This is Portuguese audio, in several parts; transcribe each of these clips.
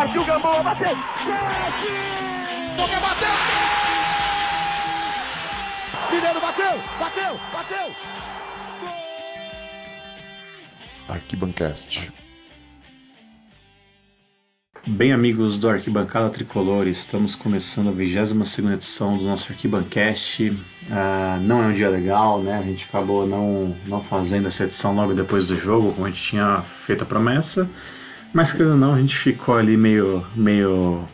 Partiu Gamboa, bateu! Chute! Boca bateu! Mineiro bateu! Bateu! Bateu! Arquibancast. Bem, amigos do Arquibancada Tricolor, estamos começando a 22 edição do nosso Arquibancast. Uh, não é um dia legal, né? A gente acabou não, não fazendo essa edição logo depois do jogo, como a gente tinha feito a promessa. Mas, querendo ou não, a gente ficou ali meio, meio,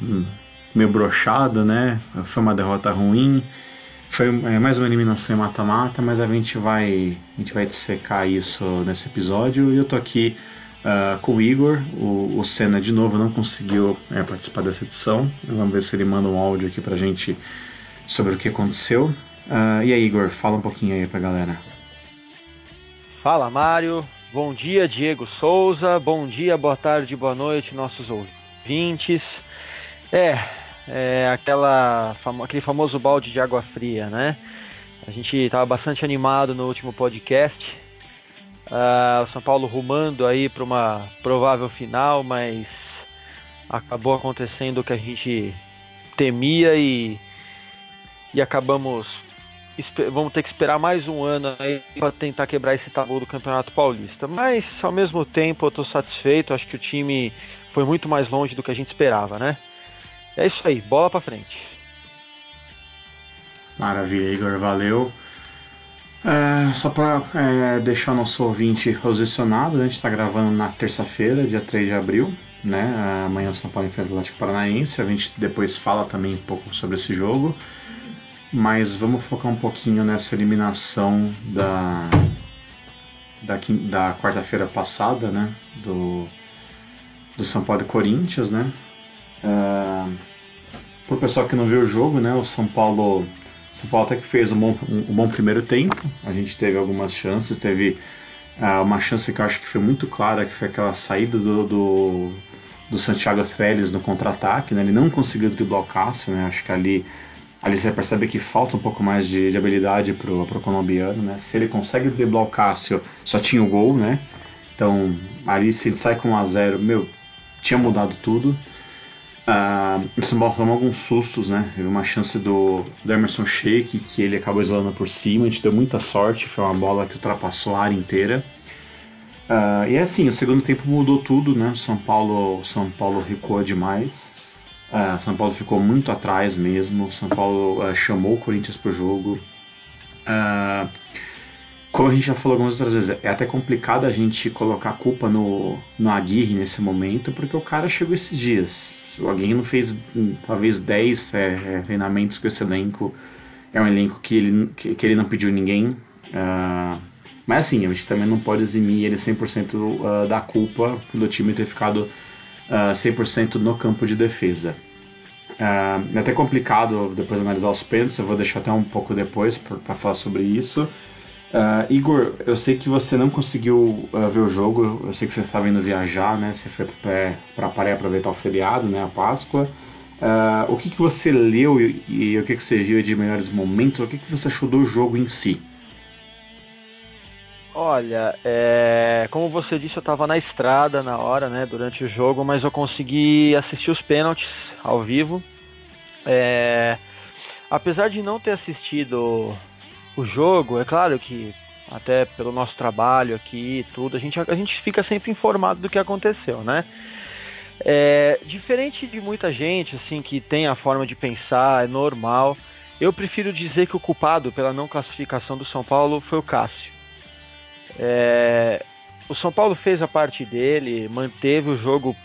meio brochado, né? Foi uma derrota ruim. Foi é, mais uma eliminação em mata-mata, mas a gente vai a gente vai dissecar isso nesse episódio. E eu tô aqui uh, com o Igor. O, o Senna, de novo, não conseguiu é, participar dessa edição. Vamos ver se ele manda um áudio aqui pra gente sobre o que aconteceu. Uh, e aí, Igor, fala um pouquinho aí pra galera. Fala, Mário. Bom dia, Diego Souza. Bom dia, boa tarde, boa noite, nossos ouvintes. É, é aquela, aquele famoso balde de água fria, né? A gente estava bastante animado no último podcast. Uh, São Paulo rumando aí para uma provável final, mas acabou acontecendo o que a gente temia e, e acabamos vamos ter que esperar mais um ano aí para tentar quebrar esse tabu do Campeonato Paulista. Mas ao mesmo tempo eu estou satisfeito, acho que o time foi muito mais longe do que a gente esperava, né? É isso aí, bola para frente. Maravilha, Igor, valeu. É, só para é, deixar nosso ouvinte posicionado, né? a gente está gravando na terça-feira, dia 3 de abril, né? Amanhã o São Paulo enfrenta o Atlético Paranaense, a gente depois fala também um pouco sobre esse jogo mas vamos focar um pouquinho nessa eliminação da da, da quarta-feira passada, né, do, do São Paulo e Corinthians, né. Uh, Para o pessoal que não viu o jogo, né, o São Paulo, São Paulo até que fez um bom, um, um bom primeiro tempo. A gente teve algumas chances, teve uh, uma chance que eu acho que foi muito clara, que foi aquela saída do, do, do Santiago Félix no contra-ataque, né. Ele não conseguiu driblar o Cássio, né. Acho que ali ali você percebe que falta um pouco mais de, de habilidade pro, pro colombiano, né? Se ele consegue driblar o Cássio, só tinha o gol, né? Então, ali se ele sai com 1 a 0 meu, tinha mudado tudo. Uh, o São Paulo tomou alguns sustos, né? Teve uma chance do, do Emerson Sheik, que ele acabou isolando por cima, a gente deu muita sorte, foi uma bola que ultrapassou a área inteira. Uh, e é assim, o segundo tempo mudou tudo, né? São Paulo, São Paulo recuou demais. Uh, São Paulo ficou muito atrás mesmo. São Paulo uh, chamou o Corinthians para o jogo. Uh, como a gente já falou algumas outras vezes, é até complicado a gente colocar a culpa no, no Aguirre nesse momento, porque o cara chegou esses dias. O Aguirre não fez hum, talvez 10 é, é, treinamentos com esse elenco. É um elenco que ele, que, que ele não pediu ninguém. mas assim, a gente também não pode eximir ele 100% da culpa do time ter ficado uh, 100% no campo de defesa. Uh, é até complicado depois analisar os pênaltis, eu vou deixar até um pouco depois para falar sobre isso. Uh, Igor, eu sei que você não conseguiu uh, ver o jogo, eu sei que você estava indo viajar, né? Você foi para Paré aproveitar o feriado, né? A Páscoa. Uh, o que, que você leu e, e, o que, que você viu de melhores momentos? O que, que você achou do jogo em si? Olha, é, como você disse, eu estava na estrada na hora, né, durante o jogo, mas eu consegui assistir os pênaltis ao vivo. É, apesar de não ter assistido o jogo, é claro que até pelo nosso trabalho aqui e tudo, a gente, a gente fica sempre informado do que aconteceu, né? É, diferente de muita gente, assim, que tem a forma de pensar, é normal, eu prefiro dizer que o culpado pela não classificação do São Paulo foi o Cássio. É, o São Paulo fez a parte dele, manteve o jogo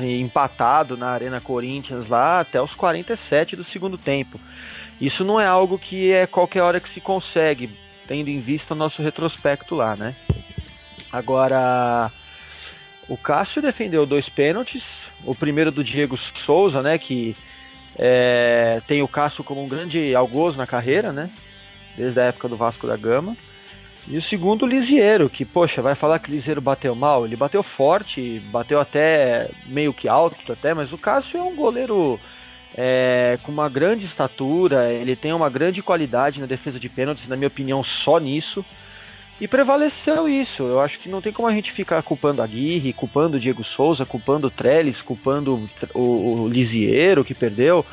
empatado na Arena Corinthians lá até os 47 do segundo tempo. Isso não é algo que é qualquer hora que se consegue, tendo em vista o nosso retrospecto lá, né? Agora, o Cássio defendeu dois pênaltis, o primeiro do Diego Souza, né, que é, tem o Cássio como um grande algoz na carreira, né, desde a época do Vasco da Gama. E o segundo, o Lisiero, que, poxa, vai falar que o Lisiero bateu mal? Ele bateu forte, bateu até meio que alto até, mas o Cássio é um goleiro é, com uma grande estatura, ele tem uma grande qualidade na defesa de pênaltis, na minha opinião, só nisso. E prevaleceu isso. Eu acho que não tem como a gente ficar culpando a Aguirre, culpando o Diego Souza, culpando o Trellis, culpando o, o Lisieiro que perdeu,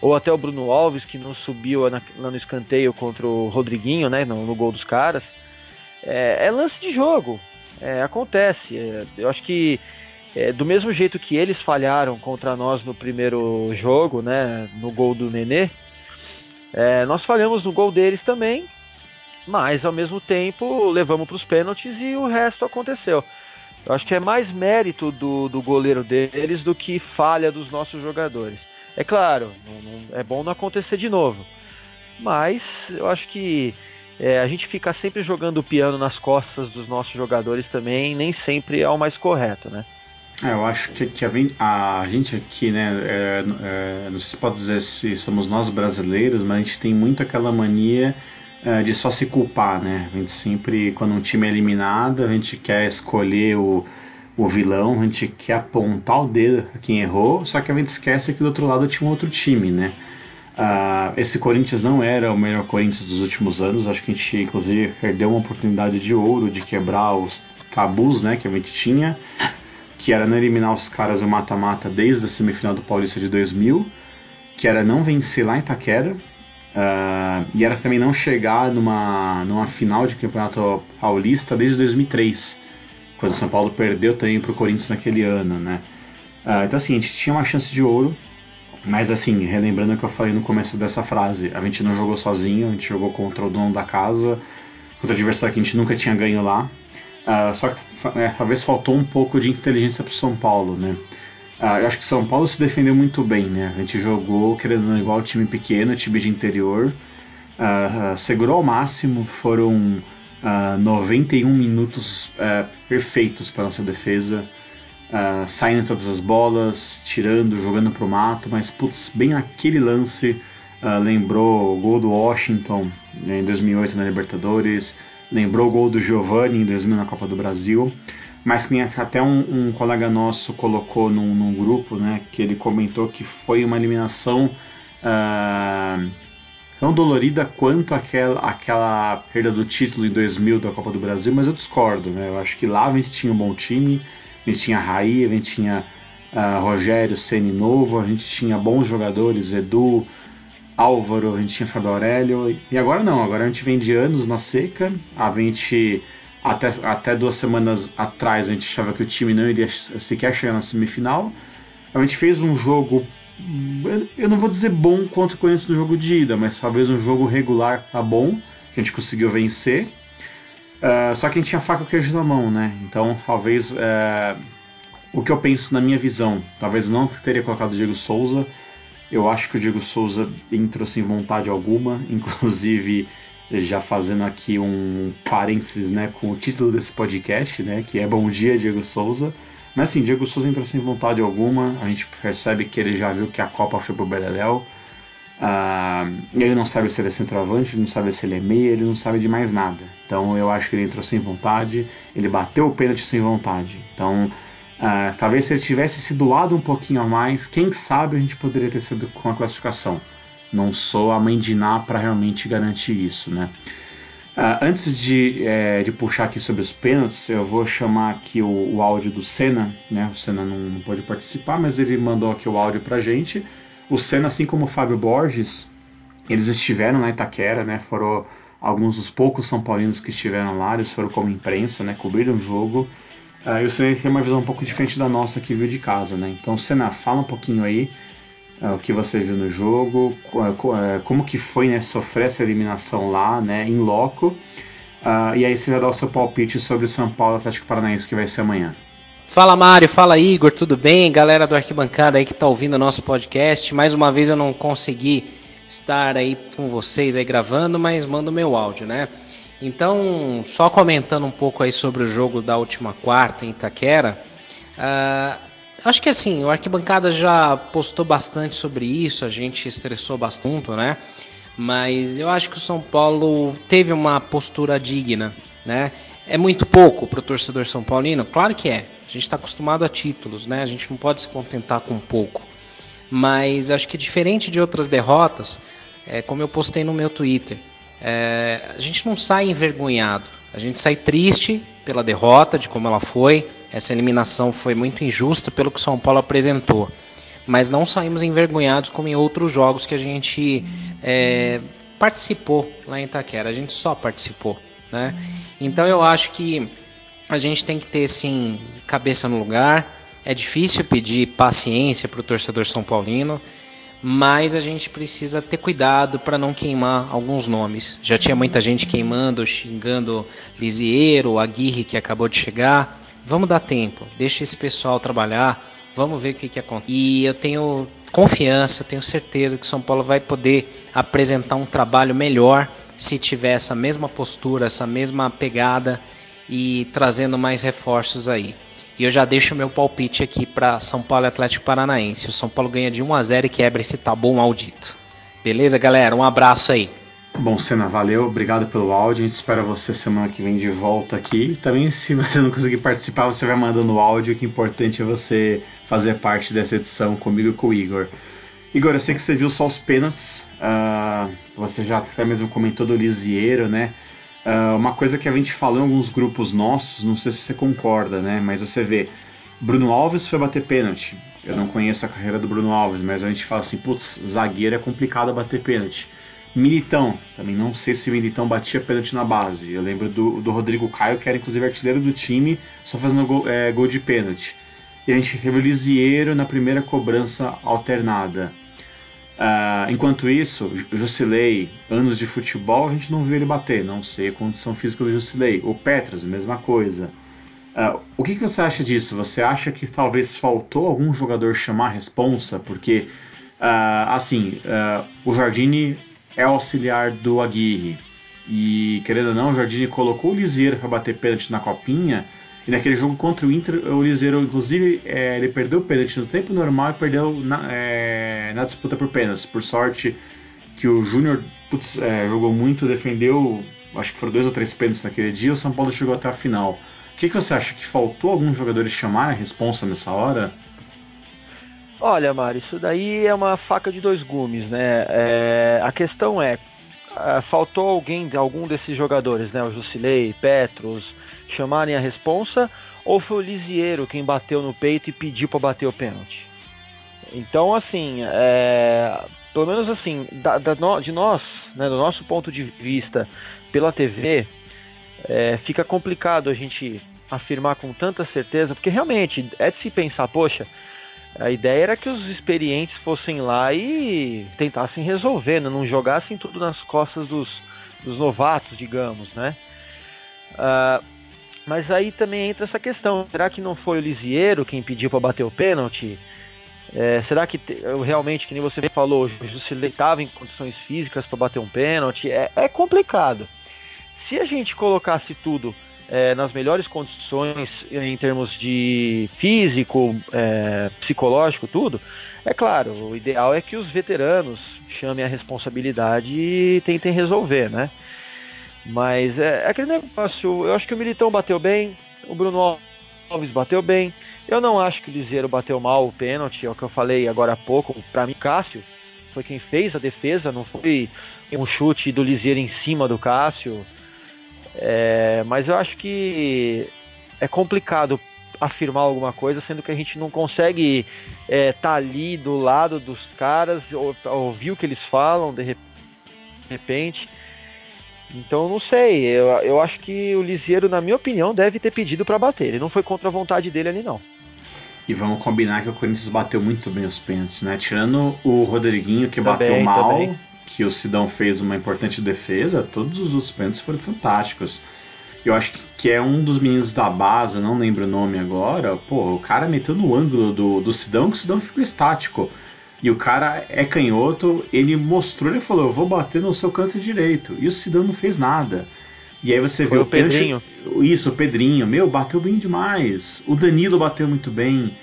ou até o Bruno Alves que não subiu lá no escanteio contra o Rodriguinho, né, no, no gol dos caras. É, é lance de jogo, é, acontece. É, eu acho que é, do mesmo jeito que eles falharam contra nós no primeiro jogo, né, no gol do Nenê, é, nós falhamos no gol deles também, mas ao mesmo tempo levamos para os pênaltis e o resto aconteceu. Eu acho que é mais mérito do, do goleiro deles do que falha dos nossos jogadores. É claro, não, não, é bom não acontecer de novo, mas eu acho que é, a gente ficar sempre jogando o piano nas costas dos nossos jogadores também nem sempre é o mais correto, né? É, eu acho que, que a, a, gente aqui, né, é, é, não sei se pode dizer se somos nós brasileiros, mas a gente tem muito aquela mania é, de só se culpar, né? A gente sempre, quando um time é eliminado, a gente quer escolher o, o vilão, a gente quer apontar o dedo a quem errou, só que a gente esquece que do outro lado tinha um outro time, né? Uh, esse Corinthians não era o melhor Corinthians dos últimos anos, acho que a gente inclusive perdeu uma oportunidade de ouro de quebrar os tabus né, que a gente tinha que era não eliminar os caras no mata-mata desde a semifinal do Paulista de 2000, que era não vencer lá em Itaquera, uh, e era também não chegar numa, numa final de campeonato paulista desde 2003, quando o São Paulo perdeu também para o Corinthians naquele ano, né? Uh, então assim, a gente tinha uma chance de ouro, mas assim, relembrando o que eu falei no começo dessa frase, a gente não jogou sozinho, a gente jogou contra o dono da casa, contra o adversário que a gente nunca tinha ganho lá, Uh, só que é, talvez faltou um pouco de inteligência para o São Paulo, né? Uh, eu acho que São Paulo se defendeu muito bem, né? A gente jogou querendo igual time pequeno, time de interior, uh, segurou ao máximo, foram 91 minutos perfeitos para nossa defesa, saindo todas as bolas, tirando, jogando para o mato, mas putz, bem naquele lance lembrou o gol do Washington né, em 2008 na Libertadores lembrou o gol do Giovanni em 2000 na Copa do Brasil, mas que até um, um colega nosso colocou num, num, grupo, né, que ele comentou que foi uma eliminação uh, tão dolorida quanto aquela, aquela perda do título em 2000 da Copa do Brasil, mas eu discordo, né, eu acho que lá a gente tinha um bom time, a gente tinha Raí, a gente tinha uh, Rogério Ceni novo, a gente tinha bons jogadores, Edu, Álvaro, a gente tinha Fábio Aurélio, e agora não, agora a gente vem de anos na seca, a gente até, até duas semanas atrás a gente achava que o time não iria sequer chegar na semifinal, a gente fez um jogo, eu não vou dizer bom quanto conheço no jogo de ida, mas talvez um jogo regular tá bom, que a gente conseguiu vencer, uh, só que a gente tinha faca e queijo na mão, né, então talvez uh, o que eu penso na minha visão, talvez não teria colocado o Diego Souza, eu acho que o Diego Souza entrou sem vontade alguma, inclusive já fazendo aqui um parênteses né, com o título desse podcast, né, que é Bom Dia Diego Souza. Mas assim, Diego Souza entrou sem vontade alguma, a gente percebe que ele já viu que a Copa foi pro Beleléu. Uh, ele não sabe se ele é centroavante, ele não sabe se ele é meia, ele não sabe de mais nada. Então eu acho que ele entrou sem vontade, ele bateu o pênalti sem vontade. Então Uh, talvez se ele tivesse se doado um pouquinho a mais, quem sabe a gente poderia ter sido com a classificação. Não sou a mãe de Ná para realmente garantir isso, né? Uh, antes de, é, de puxar aqui sobre os pênaltis, eu vou chamar aqui o, o áudio do Senna, né? O Senna não, não pode participar, mas ele mandou aqui o áudio pra gente. O Senna, assim como o Fábio Borges, eles estiveram na Itaquera, né? Foram alguns dos poucos São Paulinos que estiveram lá, eles foram como imprensa, né? Cobriram o jogo. Uh, o Senna tem uma visão um pouco diferente da nossa que viu de casa, né? Então, Senna, fala um pouquinho aí uh, o que você viu no jogo, uh, como que foi né, sofrer essa eliminação lá, né, em loco, e aí você vai dar o seu palpite sobre o São Paulo Atlético Paranaense que vai ser amanhã. Fala Mário, fala Igor, tudo bem? Galera do Arquibancada aí que tá ouvindo o nosso podcast. Mais uma vez eu não consegui estar aí com vocês aí gravando, mas mando meu áudio, né? Então, só comentando um pouco aí sobre o jogo da última quarta em Itaquera, uh, acho que assim, o Arquibancada já postou bastante sobre isso, a gente estressou bastante, né? Mas eu acho que o São Paulo teve uma postura digna, né? É muito pouco para o torcedor são paulino? Claro que é. A gente está acostumado a títulos, né? A gente não pode se contentar com pouco. Mas acho que diferente de outras derrotas, é, como eu postei no meu Twitter, é, a gente não sai envergonhado, a gente sai triste pela derrota, de como ela foi. Essa eliminação foi muito injusta pelo que o São Paulo apresentou. Mas não saímos envergonhados como em outros jogos que a gente é, participou lá em Itaquera. A gente só participou. Né? Então eu acho que a gente tem que ter sim cabeça no lugar. É difícil pedir paciência para o torcedor são paulino, mas a gente precisa ter cuidado para não queimar alguns nomes. Já tinha muita gente queimando, xingando Lisieiro, Aguirre que acabou de chegar. Vamos dar tempo, deixa esse pessoal trabalhar, vamos ver o que, que acontece. E eu tenho confiança, tenho certeza que o São Paulo vai poder apresentar um trabalho melhor se tiver essa mesma postura, essa mesma pegada e trazendo mais reforços aí. E eu já deixo o meu palpite aqui para São Paulo e Atlético Paranaense. O São Paulo ganha de 1 a 0 e quebra esse tabu maldito. Beleza, galera? Um abraço aí. Bom, Senna, valeu, obrigado pelo áudio. A gente espera você semana que vem de volta aqui. Também, se você não conseguir participar, você vai mandando áudio, que é importante é você fazer parte dessa edição comigo e com o Igor. Igor, eu sei que você viu só os pênaltis, uh, você já até mesmo comentou do Lisieiro, né? Uh, uma coisa que a gente falou em alguns grupos nossos, não sei se você concorda, né? Mas você vê, Bruno Alves foi bater pênalti. Eu não conheço a carreira do Bruno Alves, mas a gente fala assim, putz, zagueiro é complicado bater pênalti. Militão, também não sei se o Militão batia pênalti na base. Eu lembro do, do Rodrigo Caio, que era inclusive artilheiro do time, só fazendo gol, é, gol de pênalti. E a gente teve o Lisieiro na primeira cobrança alternada. Uh, enquanto isso, Jusilei, anos de futebol, a gente não viu ele bater, não sei a condição física do Jusilei. O Petros, mesma coisa. Uh, o que, que, você acha disso? Você acha que talvez faltou algum jogador chamar a responsa? Porque, uh, assim, o Jardine é auxiliar do Aguirre. E, querendo ou não, o Jardine colocou o Lisieiro para bater pênalti na copinha. E naquele jogo contra o Inter, o Lisieiro, inclusive, é, ele perdeu o pênalti no tempo normal e perdeu na, é, na disputa por pênaltis. Por sorte que o Júnior é, jogou muito, defendeu, acho que foram dois ou três pênaltis naquele dia, o São Paulo chegou até a final. O que, que você acha? Que faltou alguns jogadores chamar a responsa nessa hora? Olha, Mário, isso daí é uma faca de dois gumes, né? É, a questão é, é, faltou alguém, algum desses jogadores, né? O Jusilei, Petros, chamarem a responsa, ou foi o Lisiero quem bateu no peito e pediu para bater o pênalti? Então, assim, é, pelo menos assim, da, da, de nós, né, do nosso ponto de vista pela TV, é, fica complicado a gente afirmar com tanta certeza, porque realmente é de se pensar, poxa, a ideia era que os experientes fossem lá e tentassem resolver, né? não jogassem tudo nas costas dos, dos novatos, digamos, né? Uh, mas aí também entra essa questão: será que não foi o Lisieiro quem pediu para bater o pênalti? É, será que realmente, que nem você falou, o Jusilei estava em condições físicas para bater um pênalti? É, é complicado. Se a gente colocasse tudo é, nas melhores condições em termos de físico, é, psicológico, tudo, é claro, o ideal é que os veteranos chamem a responsabilidade e tentem resolver, né? Mas é, é aquele negócio, eu acho que o Militão bateu bem, o Bruno Alves bateu bem. Eu não acho que o Liseiro bateu mal o pênalti, é o que eu falei agora há pouco. Para mim, Cássio foi quem fez a defesa, não foi um chute do Liseiro em cima do Cássio. É, mas eu acho que é complicado afirmar alguma coisa, sendo que a gente não consegue estar é, tá ali do lado dos caras, ou, ouvir o que eles falam de repente. Então não sei, eu, eu acho que o Lisieiro, na minha opinião, deve ter pedido para bater. Ele não foi contra a vontade dele ali, não. E vamos combinar que o Corinthians bateu muito bem os pênaltis, né? Tirando o Rodriguinho que também, bateu mal, também que o Sidão fez uma importante defesa, todos os outros pênaltis foram fantásticos. Eu acho que é um dos meninos da base, não lembro o nome agora. Pô, o cara meteu no ângulo do, do Sidão que o Sidão ficou estático. E o cara é canhoto, ele mostrou, ele falou: Eu vou bater no seu canto direito. E o Sidão não fez nada. E aí você Foi vê o, o Pedrinho. Isso, o Pedrinho. Meu, bateu bem demais. O Danilo bateu muito bem.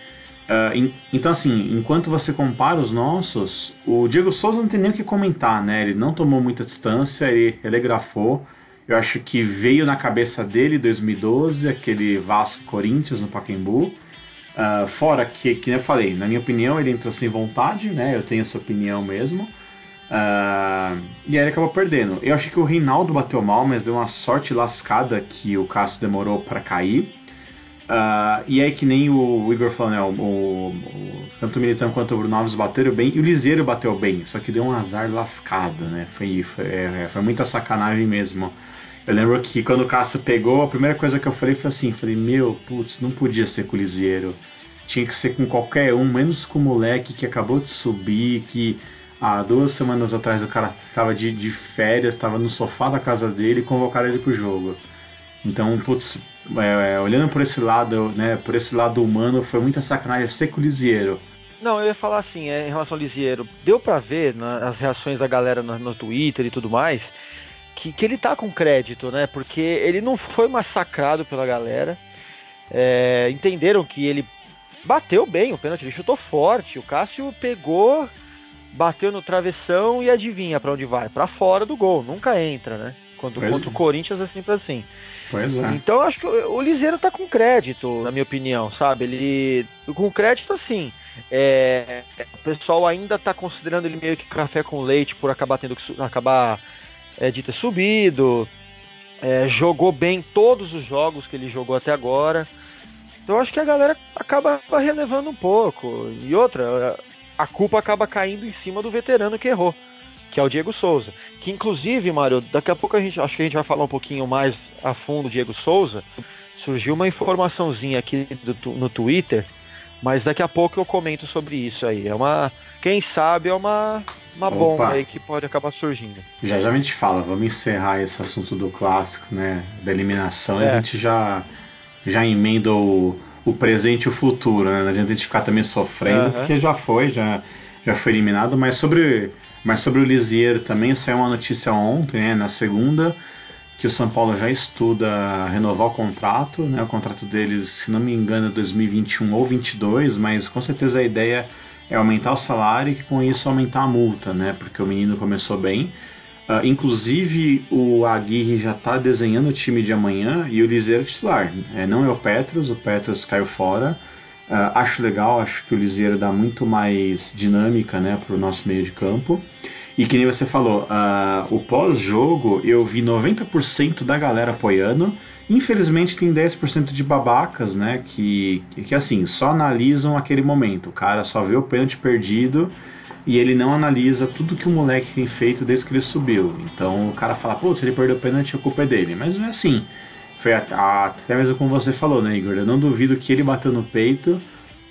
Uh, então, assim, enquanto você compara os nossos, o Diego Souza não tem nem o que comentar, né? Ele não tomou muita distância, ele telegrafou. Eu acho que veio na cabeça dele 2012, aquele Vasco Corinthians no Pacaembu. Uh, fora que, que eu falei, na minha opinião, ele entrou sem vontade, né? Eu tenho essa opinião mesmo. Uh, e aí ele acabou perdendo. Eu achei que o Reinaldo bateu mal, mas deu uma sorte lascada que o Cássio demorou para cair. Uh, e aí que nem o Igor falou, né? O, o, tanto o Militão quanto o Bruno Alves bateram bem e o Liseiro bateu bem, só que deu um azar lascado, né? Foi, foi, é, foi muita sacanagem mesmo. Eu lembro que quando o Cássio pegou, a primeira coisa que eu falei foi assim, falei, meu, putz, não podia ser com o Liseiro. Tinha que ser com qualquer um, menos com o moleque que acabou de subir, que há duas semanas atrás o cara estava de, de férias, estava no sofá da casa dele e convocaram ele pro jogo. Então, putz, é, é, olhando por esse lado, né, por esse lado humano, foi muita sacanagem ser com o Lisieiro. Não, eu ia falar assim, é, em relação ao Lisieiro, deu pra ver nas reações da galera no, no Twitter e tudo mais, que, que ele tá com crédito, né? Porque ele não foi massacrado pela galera. É, entenderam que ele bateu bem o pênalti, ele chutou forte. O Cássio pegou, bateu no travessão e adivinha para onde vai? Para fora do gol, nunca entra, né? Quando, contra o Corinthians é sempre assim. Pois é. Então acho que o Liseiro tá com crédito, na minha opinião, sabe? Ele. Com crédito assim. É, o pessoal ainda tá considerando ele meio que café com leite por acabar tendo que acabar é, de ter subido. É, jogou bem todos os jogos que ele jogou até agora. Então acho que a galera acaba relevando um pouco. E outra, a culpa acaba caindo em cima do veterano que errou, que é o Diego Souza. Que inclusive, Mário, daqui a pouco a gente acho que a gente vai falar um pouquinho mais a fundo do Diego Souza. Surgiu uma informaçãozinha aqui do, no Twitter, mas daqui a pouco eu comento sobre isso aí. É uma. Quem sabe é uma, uma bomba aí que pode acabar surgindo. Já já a gente fala, vamos encerrar esse assunto do clássico, né? Da eliminação é. e a gente já, já emenda o, o presente e o futuro, né? Não adianta a gente ficar também sofrendo, uhum. porque já foi, já, já foi eliminado, mas sobre mas sobre o Lisieiro também saiu uma notícia ontem, né, na segunda, que o São Paulo já estuda renovar o contrato, né, o contrato deles, se não me engano, é 2021 ou 22, mas com certeza a ideia é aumentar o salário e com isso aumentar a multa, né, porque o menino começou bem. Uh, inclusive o Aguirre já está desenhando o time de amanhã e o Liseiro titular. É, não é o Petros, o Petros caiu fora. Uh, acho legal, acho que o Liseiro dá muito mais dinâmica né, para o nosso meio de campo. E que nem você falou, uh, o pós-jogo eu vi 90% da galera apoiando. Infelizmente tem 10% de babacas, né? Que, que assim, só analisam aquele momento. O cara só vê o pênalti perdido e ele não analisa tudo que o moleque tem feito desde que ele subiu. Então o cara fala, pô, se ele perdeu o pênalti, a culpa é dele. Mas não é assim. Foi a, a, até mesmo como você falou, né, Igor? Eu não duvido que ele bateu no peito,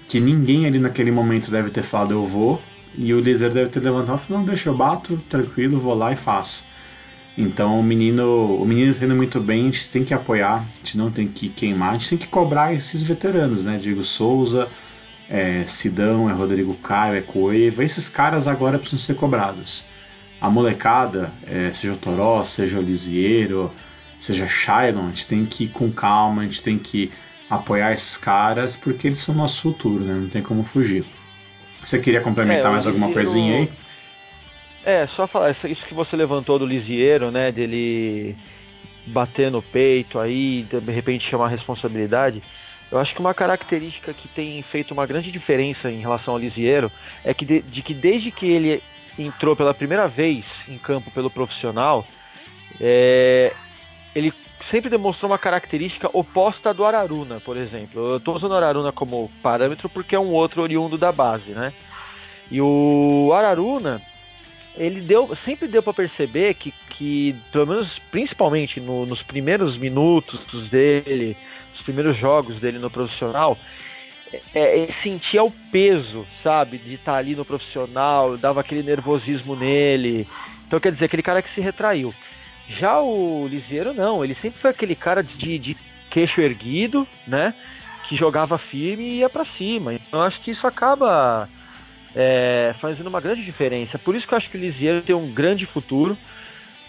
que ninguém ali naquele momento deve ter falado eu vou, e o Lizer deve ter levantado e não, deixa eu bato, tranquilo, vou lá e faço. Então o menino, o menino tá indo muito bem, a gente tem que apoiar, a gente não tem que queimar, a gente tem que cobrar esses veteranos, né? Diego Souza, é, Sidão, é Rodrigo Caio, é Coeva, esses caras agora precisam ser cobrados. A molecada, é, seja o Toró, seja o Lisieiro, seja Shailon, a gente tem que ir com calma, a gente tem que apoiar esses caras porque eles são nosso futuro, né? Não tem como fugir. Você queria complementar é, mais alguma coisinha aí? É, só falar, isso que você levantou do Lisieiro, né? Dele bater no peito aí, de repente chamar responsabilidade. Eu acho que uma característica que tem feito uma grande diferença em relação ao Lisieiro é que de, de que desde que ele entrou pela primeira vez em campo pelo profissional, é, ele sempre demonstrou uma característica oposta do Araruna, por exemplo. Eu estou usando o Araruna como parâmetro porque é um outro oriundo da base, né? E o Araruna, ele deu, sempre deu para perceber que, que, pelo menos principalmente no, nos primeiros minutos dele, nos primeiros jogos dele no profissional, é, ele sentia o peso, sabe, de estar tá ali no profissional, dava aquele nervosismo nele. Então quer dizer, aquele cara que se retraiu. Já o Lisieiro não, ele sempre foi aquele cara de, de queixo erguido, né? Que jogava firme e ia para cima. Então acho que isso acaba é, fazendo uma grande diferença. Por isso que eu acho que o Lisieiro tem um grande futuro.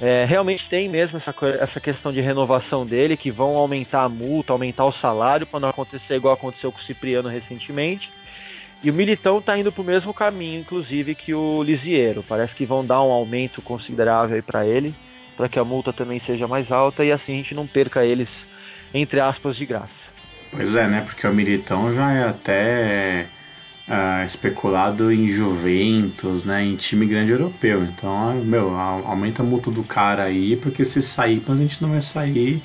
É, realmente tem mesmo essa, essa questão de renovação dele, que vão aumentar a multa, aumentar o salário, para não acontecer igual aconteceu com o Cipriano recentemente. E o Militão está indo para o mesmo caminho, inclusive, que o Lisieiro. Parece que vão dar um aumento considerável para ele para que a multa também seja mais alta e assim a gente não perca eles, entre aspas, de graça. Pois é, né? Porque o Militão já é até uh, especulado em Juventus, né, em time grande europeu. Então, meu, aumenta a multa do cara aí, porque se sair, a gente não vai sair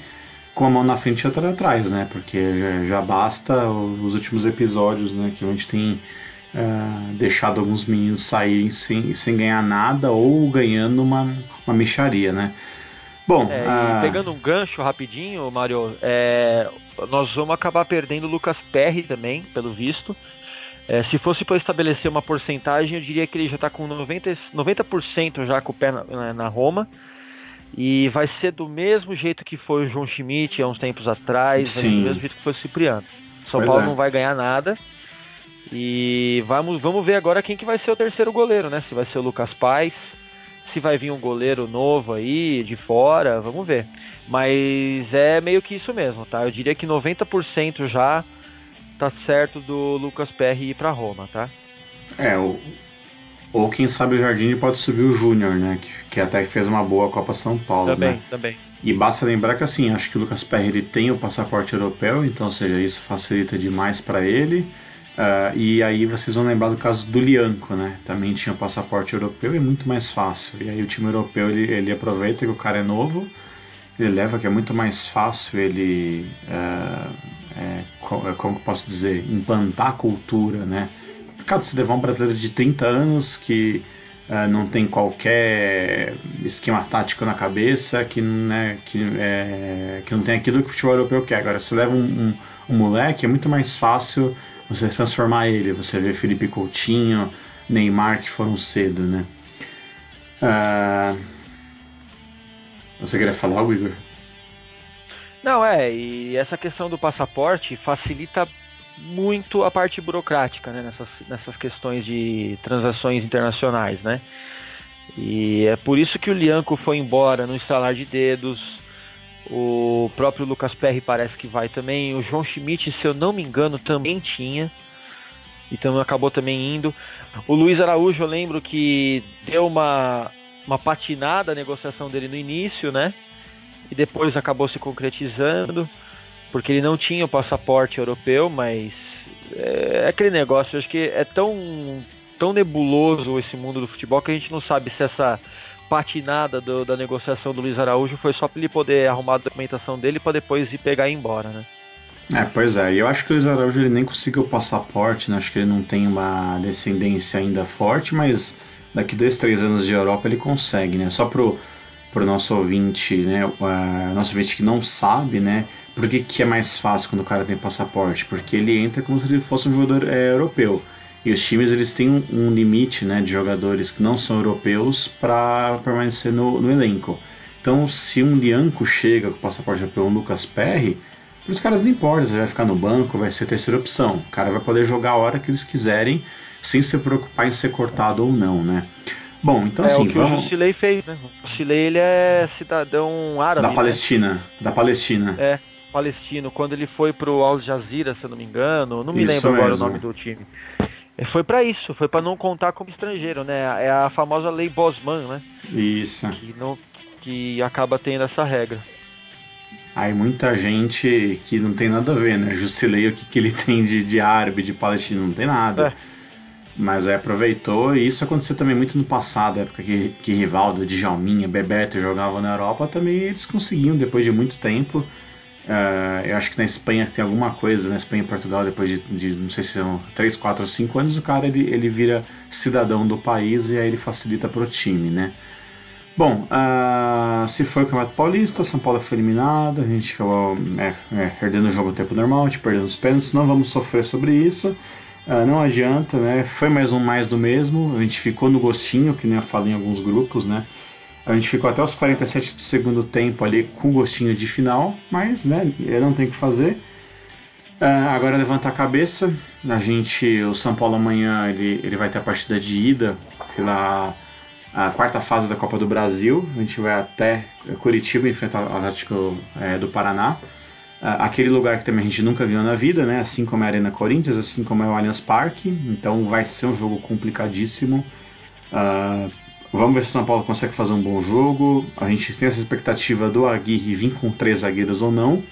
com a mão na frente e outra atrás, né? Porque já, já basta os últimos episódios, né, que a gente tem uh, deixado alguns meninos saírem sem, sem ganhar nada ou ganhando uma, uma micharia, né? Bom, é, uh... pegando um gancho rapidinho, Mário, é, nós vamos acabar perdendo o Lucas Perry também, pelo visto. É, se fosse para estabelecer uma porcentagem, eu diria que ele já está com 90%, 90 já com o pé na, na, Roma. E vai ser do mesmo jeito que foi o João Schmidt há uns tempos atrás, Sim. do mesmo jeito que foi o Cipriano. São pois Paulo é. não vai ganhar nada. E vamos, vamos ver agora quem que vai ser o terceiro goleiro, né? Se vai ser o Lucas Paz, se vai vir um goleiro novo aí, de fora, vamos ver. Mas é meio que isso mesmo, tá? Eu diria que 90% já tá certo do Lucas Perry ir para Roma, tá? É, o, ou quem sabe o Jardim pode subir o Júnior, né? Que, que até fez uma boa Copa São Paulo, também, né? Também, E basta lembrar que assim, acho que o Lucas Perry ele tem o passaporte europeu, então, ou seja, isso facilita demais para ele. Uh, e aí vocês vão lembrar do caso do Lianco, né? Também tinha passaporte europeu e é muito mais fácil. E aí o time europeu ele, ele aproveita que o cara é novo ele leva que é muito mais fácil ele, é, é, como posso dizer, implantar a cultura, né? Caso se levar um brasileiro de 30 anos que é, não tem qualquer esquema tático na cabeça, que, né, que, é, que não tem aquilo que o futebol europeu quer. Agora, se leva um, um, um, moleque, é muito mais fácil você transformar ele. Você vê Felipe Coutinho, Neymar que foram cedo, né? Uh, você queria falar algo, Igor? Não, é, e essa questão do passaporte facilita muito a parte burocrática né, nessas, nessas questões de transações internacionais, né? E é por isso que o Lianco foi embora no instalar de dedos. O próprio Lucas Perry parece que vai também. O João Schmidt, se eu não me engano, também tinha. Então acabou também indo. O Luiz Araújo, eu lembro que deu uma uma patinada a negociação dele no início, né? E depois acabou se concretizando, porque ele não tinha o passaporte europeu, mas é, é aquele negócio, acho que é tão, tão nebuloso esse mundo do futebol que a gente não sabe se essa patinada do, da negociação do Luiz Araújo foi só para ele poder arrumar a documentação dele para depois ir pegar e ir embora, né? É, pois é, eu acho que o Luiz Araújo ele nem conseguiu o passaporte, né? acho que ele não tem uma descendência ainda forte, mas daqui dois, três anos de Europa ele consegue, né? Só pro, pro nosso ouvinte, né? Uh, nosso ouvinte que não sabe, né? Por que, que é mais fácil quando o cara tem passaporte? Porque ele entra como se ele fosse um jogador é, europeu. E os times eles têm um, um, limite né, de jogadores que não são europeus para permanecer no, no, elenco. Então, se um Lianco chega com o passaporte europeu, um Lucas Perry, para os caras não importa, você vai ficar no banco, vai ser terceira opção. O cara vai poder jogar a hora que eles quiserem sem se preocupar em ser cortado ou não, né? Bom, então é assim, o que vamos... o Jusilei fez, né? O Jusilei, ele é cidadão árabe, Da né? Palestina, né? da Palestina. É, palestino. Quando ele foi pro Al Jazeera, se eu não me engano, não me isso lembro mesmo. agora o nome do time. Foi para isso, foi para não contar como estrangeiro, né? É a famosa lei Bosman, né? Isso. Que, não, que acaba tendo essa regra. Aí muita gente que não tem nada a ver, né? Jusilei, o que, que ele tem de, de árabe, de palestino, não tem nada. É. Mas é, aproveitou, e isso aconteceu também muito no passado, época que, que Rivaldo, Djalminha, Bebeto jogavam na Europa, também eles conseguiam, depois de muito tempo. Uh, eu acho que na Espanha tem alguma coisa, na Espanha e Portugal, depois de, de, não sei se são 3, 4 ou 5 anos, o cara ele, ele vira cidadão do país e aí ele facilita pro time, né? Bom, uh, se foi o Campeonato Paulista, São Paulo foi eliminado, a gente acabou é, é, perdendo o jogo no tempo normal, a gente perdendo os pênaltis, não vamos sofrer sobre isso. Uh, não adianta, né? Foi mais um mais do mesmo. A gente ficou no gostinho, que nem eu falei em alguns grupos, né? A gente ficou até os 47 do segundo tempo ali com gostinho de final, mas, né? Não tem o que fazer. Uh, agora levantar a cabeça. A gente, o São Paulo amanhã ele, ele vai ter a partida de ida pela quarta fase da Copa do Brasil. A gente vai até Curitiba enfrentar o Atlético é, do Paraná aquele lugar que também a gente nunca viu na vida, né? Assim como é a Arena Corinthians, assim como é o Allianz Parque. Então vai ser um jogo complicadíssimo. Uh, vamos ver se o São Paulo consegue fazer um bom jogo. A gente tem essa expectativa do Aguirre vir com três zagueiros ou não.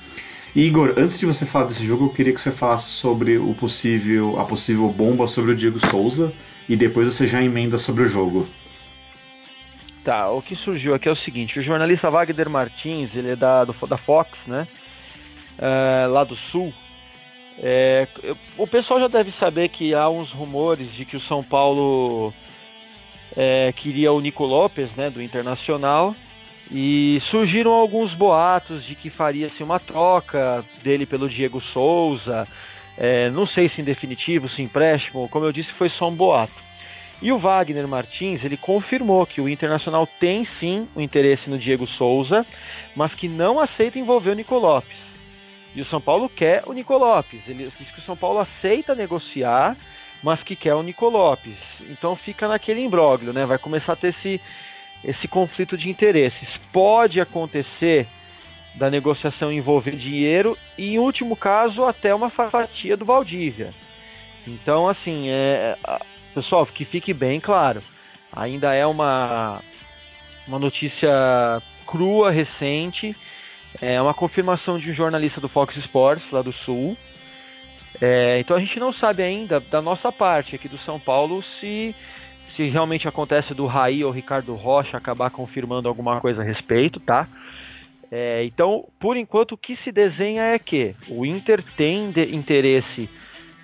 Igor, antes de você falar desse jogo, eu queria que você falasse sobre o possível, a possível bomba sobre o Diego Souza e depois você já emenda sobre o jogo. Tá, o que surgiu aqui é o seguinte: o jornalista Wagner Martins, ele é da, do, da Fox, né? Uh, lá do Sul. É, o pessoal já deve saber que há uns rumores de que o São Paulo é, queria o Nico Lopes, né, do Internacional, e surgiram alguns boatos de que faria-se uma troca dele pelo Diego Souza. É, não sei se em definitivo, se empréstimo, como eu disse, foi só um boato. E o Wagner Martins, ele confirmou que o Internacional tem sim o interesse no Diego Souza, mas que não aceita envolver o Nico Lopes. E o São Paulo quer o Nico Lopes. Ele diz que o São Paulo aceita negociar, mas que quer o Nico Lopes. Então fica naquele imbróglio, né? Vai começar a ter esse, esse conflito de interesses. Pode acontecer da negociação envolver dinheiro e, em último caso, até uma fatia do Valdívia. Então, assim, é, pessoal, que fique bem claro, ainda é uma, uma notícia crua, recente, é uma confirmação de um jornalista do Fox Sports, lá do Sul. É, então a gente não sabe ainda, da nossa parte aqui do São Paulo, se se realmente acontece do Raí ou Ricardo Rocha acabar confirmando alguma coisa a respeito, tá? É, então, por enquanto, o que se desenha é que o Inter tem interesse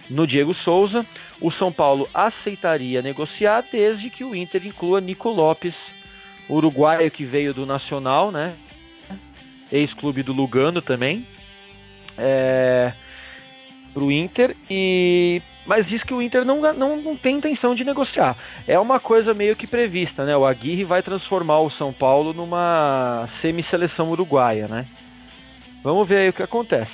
no Diego Souza, o São Paulo aceitaria negociar desde que o Inter inclua Nico Lopes, uruguaio que veio do Nacional, né? Ex-clube do Lugano também. É, para o Inter e mas diz que o Inter não, não, não tem intenção de negociar. É uma coisa meio que prevista, né? O Aguirre vai transformar o São Paulo numa semi-seleção uruguaia, né? Vamos ver aí o que acontece.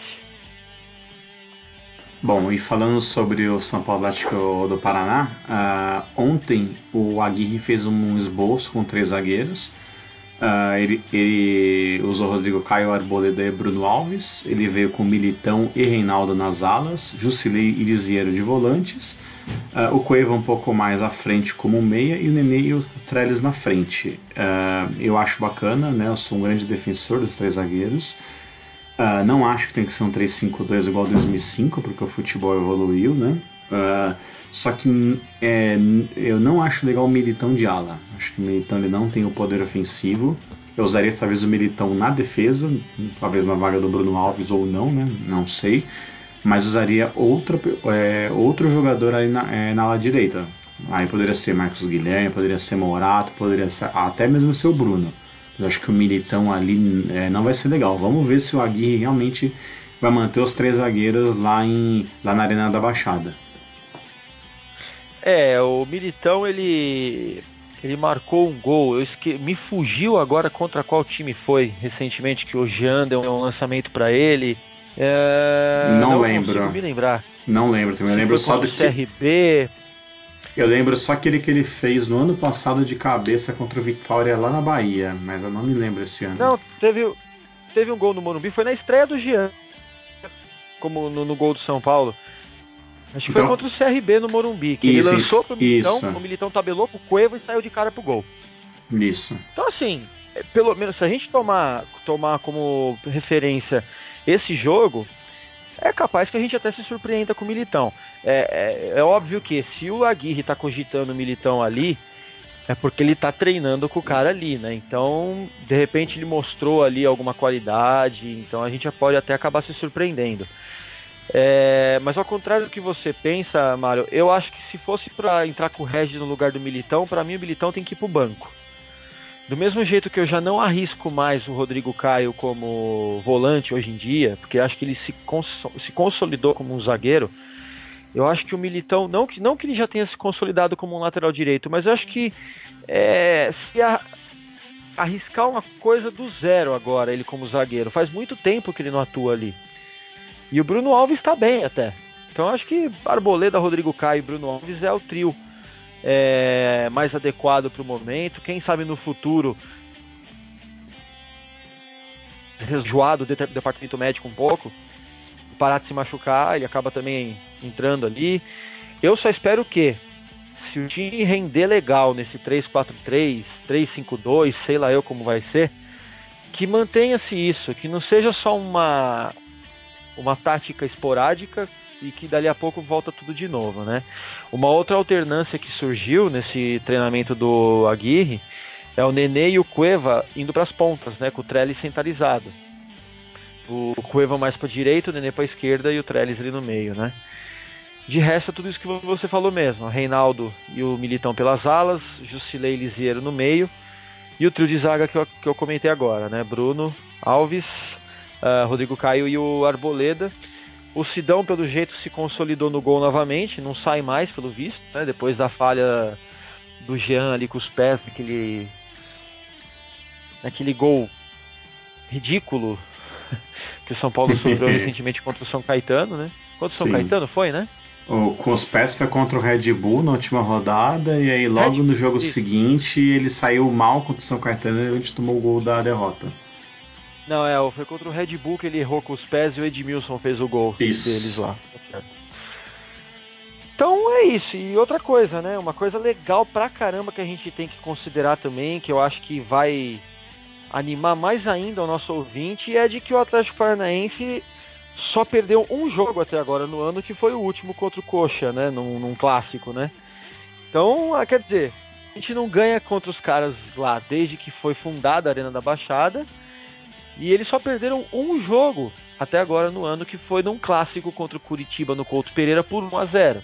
Bom, e falando sobre o São Paulo Atlético do Paraná, uh, ontem o Aguirre fez um esboço com três zagueiros Uh, ele, ele, usou Rodrigo Caio, Arboleda e Bruno Alves. Ele veio com Militão e Reinaldo nas alas, Jusilei e Lisieiro de volantes. Uh, o Cueva um pouco mais à frente como meia e o Nenê e o Trellis na frente. Uh, eu acho bacana, né? Eu sou um grande defensor dos três zagueiros. não acho que tem que ser um 3-5-2 igual 2005, porque o futebol evoluiu, né? Só que é, eu não acho legal o Militão de ala. Acho que o Militão ele não tem o poder ofensivo. Eu usaria talvez o Militão na defesa, talvez na vaga do Bruno Alves ou não, né? Não sei. Mas usaria outra, é, outro jogador aí na, é, na ala direita. Aí poderia ser Marcos Guilherme, poderia ser Morato, poderia ser até mesmo ser o Bruno. Eu acho que o Militão ali é, não vai ser legal. Vamos ver se o Aguirre realmente vai manter os três zagueiros lá, em, lá na Arena da Baixada. É, o Militão ele ele marcou um gol. Eu esque... Me fugiu agora contra qual time foi recentemente que o Jean deu um lançamento para ele. É... Não, não lembro. me lembrar. Não lembro também. Eu lembro só do CRB. Eu lembro só aquele que ele fez no ano passado de cabeça contra o Vitória lá na Bahia, mas eu não me lembro esse ano. Não, teve, teve um gol no Morumbi, foi na estreia do Jean, como no, no gol do São Paulo. Acho que então, foi contra o CRB no Morumbi, que isso, ele lançou pro Militão, isso. o Militão tabelou pro Cueva e saiu de cara pro gol. Isso. Então assim, é, pelo menos se a gente tomar, tomar como referência esse jogo, é capaz que a gente até se surpreenda com o Militão. É, é, é óbvio que se o Aguirre tá cogitando o Militão ali, é porque ele tá treinando com o cara ali, né? Então, de repente ele mostrou ali alguma qualidade, então a gente pode até acabar se surpreendendo. É, mas ao contrário do que você pensa, Mário, eu acho que se fosse para entrar com o Regis no lugar do Militão, para mim o Militão tem que ir pro banco. Do mesmo jeito que eu já não arrisco mais o Rodrigo Caio como volante hoje em dia, porque acho que ele se, cons se consolidou como um zagueiro, eu acho que o Militão, não que, não que ele já tenha se consolidado como um lateral direito, mas eu acho que é, se a, arriscar uma coisa do zero agora, ele como zagueiro, faz muito tempo que ele não atua ali. E o Bruno Alves está bem até. Então acho que Arboleda, Rodrigo Caio e Bruno Alves é o trio é, mais adequado para o momento. Quem sabe no futuro resjoado do departamento médico um pouco, parar de se machucar, ele acaba também entrando ali. Eu só espero que, se o time render legal nesse 3-4-3, 3-5-2, sei lá eu como vai ser, que mantenha-se isso, que não seja só uma uma tática esporádica e que dali a pouco volta tudo de novo, né? Uma outra alternância que surgiu nesse treinamento do Aguirre é o Nenê e o Cueva indo para as pontas, né, com o Trellis centralizado. O Cueva mais para direita, o Nenê para esquerda e o Trellis ali no meio, né? De resto, é tudo isso que você falou mesmo. Reinaldo e o Militão pelas alas, Jusilei e Lisieiro no meio, e o trio de zaga que eu, que eu comentei agora, né? Bruno, Alves, uh, Rodrigo Caio e o Arboleda. O Sidão, pelo jeito, se consolidou no gol novamente, não sai mais, pelo visto, né? Depois da falha do Jean ali com os pés, naquele, naquele gol ridículo que o São Paulo sofreu recentemente contra o São Caetano, né? Contra o São Sim. Caetano, foi, né? O, com os pés foi contra o Red Bull na última rodada, e aí logo Red no jogo Bull. seguinte ele saiu mal contra o São Caetano e a gente tomou o gol da derrota. Não, é, foi contra o Red Bull que ele errou com os pés e o Edmilson fez o gol isso. deles lá. Então é isso. E outra coisa, né? Uma coisa legal pra caramba que a gente tem que considerar também, que eu acho que vai animar mais ainda o nosso ouvinte, é de que o Atlético Paranaense só perdeu um jogo até agora no ano, que foi o último contra o Coxa, né? Num, num clássico, né? Então, ah, quer dizer, a gente não ganha contra os caras lá desde que foi fundada a Arena da Baixada. E eles só perderam um jogo até agora no ano, que foi num clássico contra o Curitiba no Couto Pereira por 1 a 0.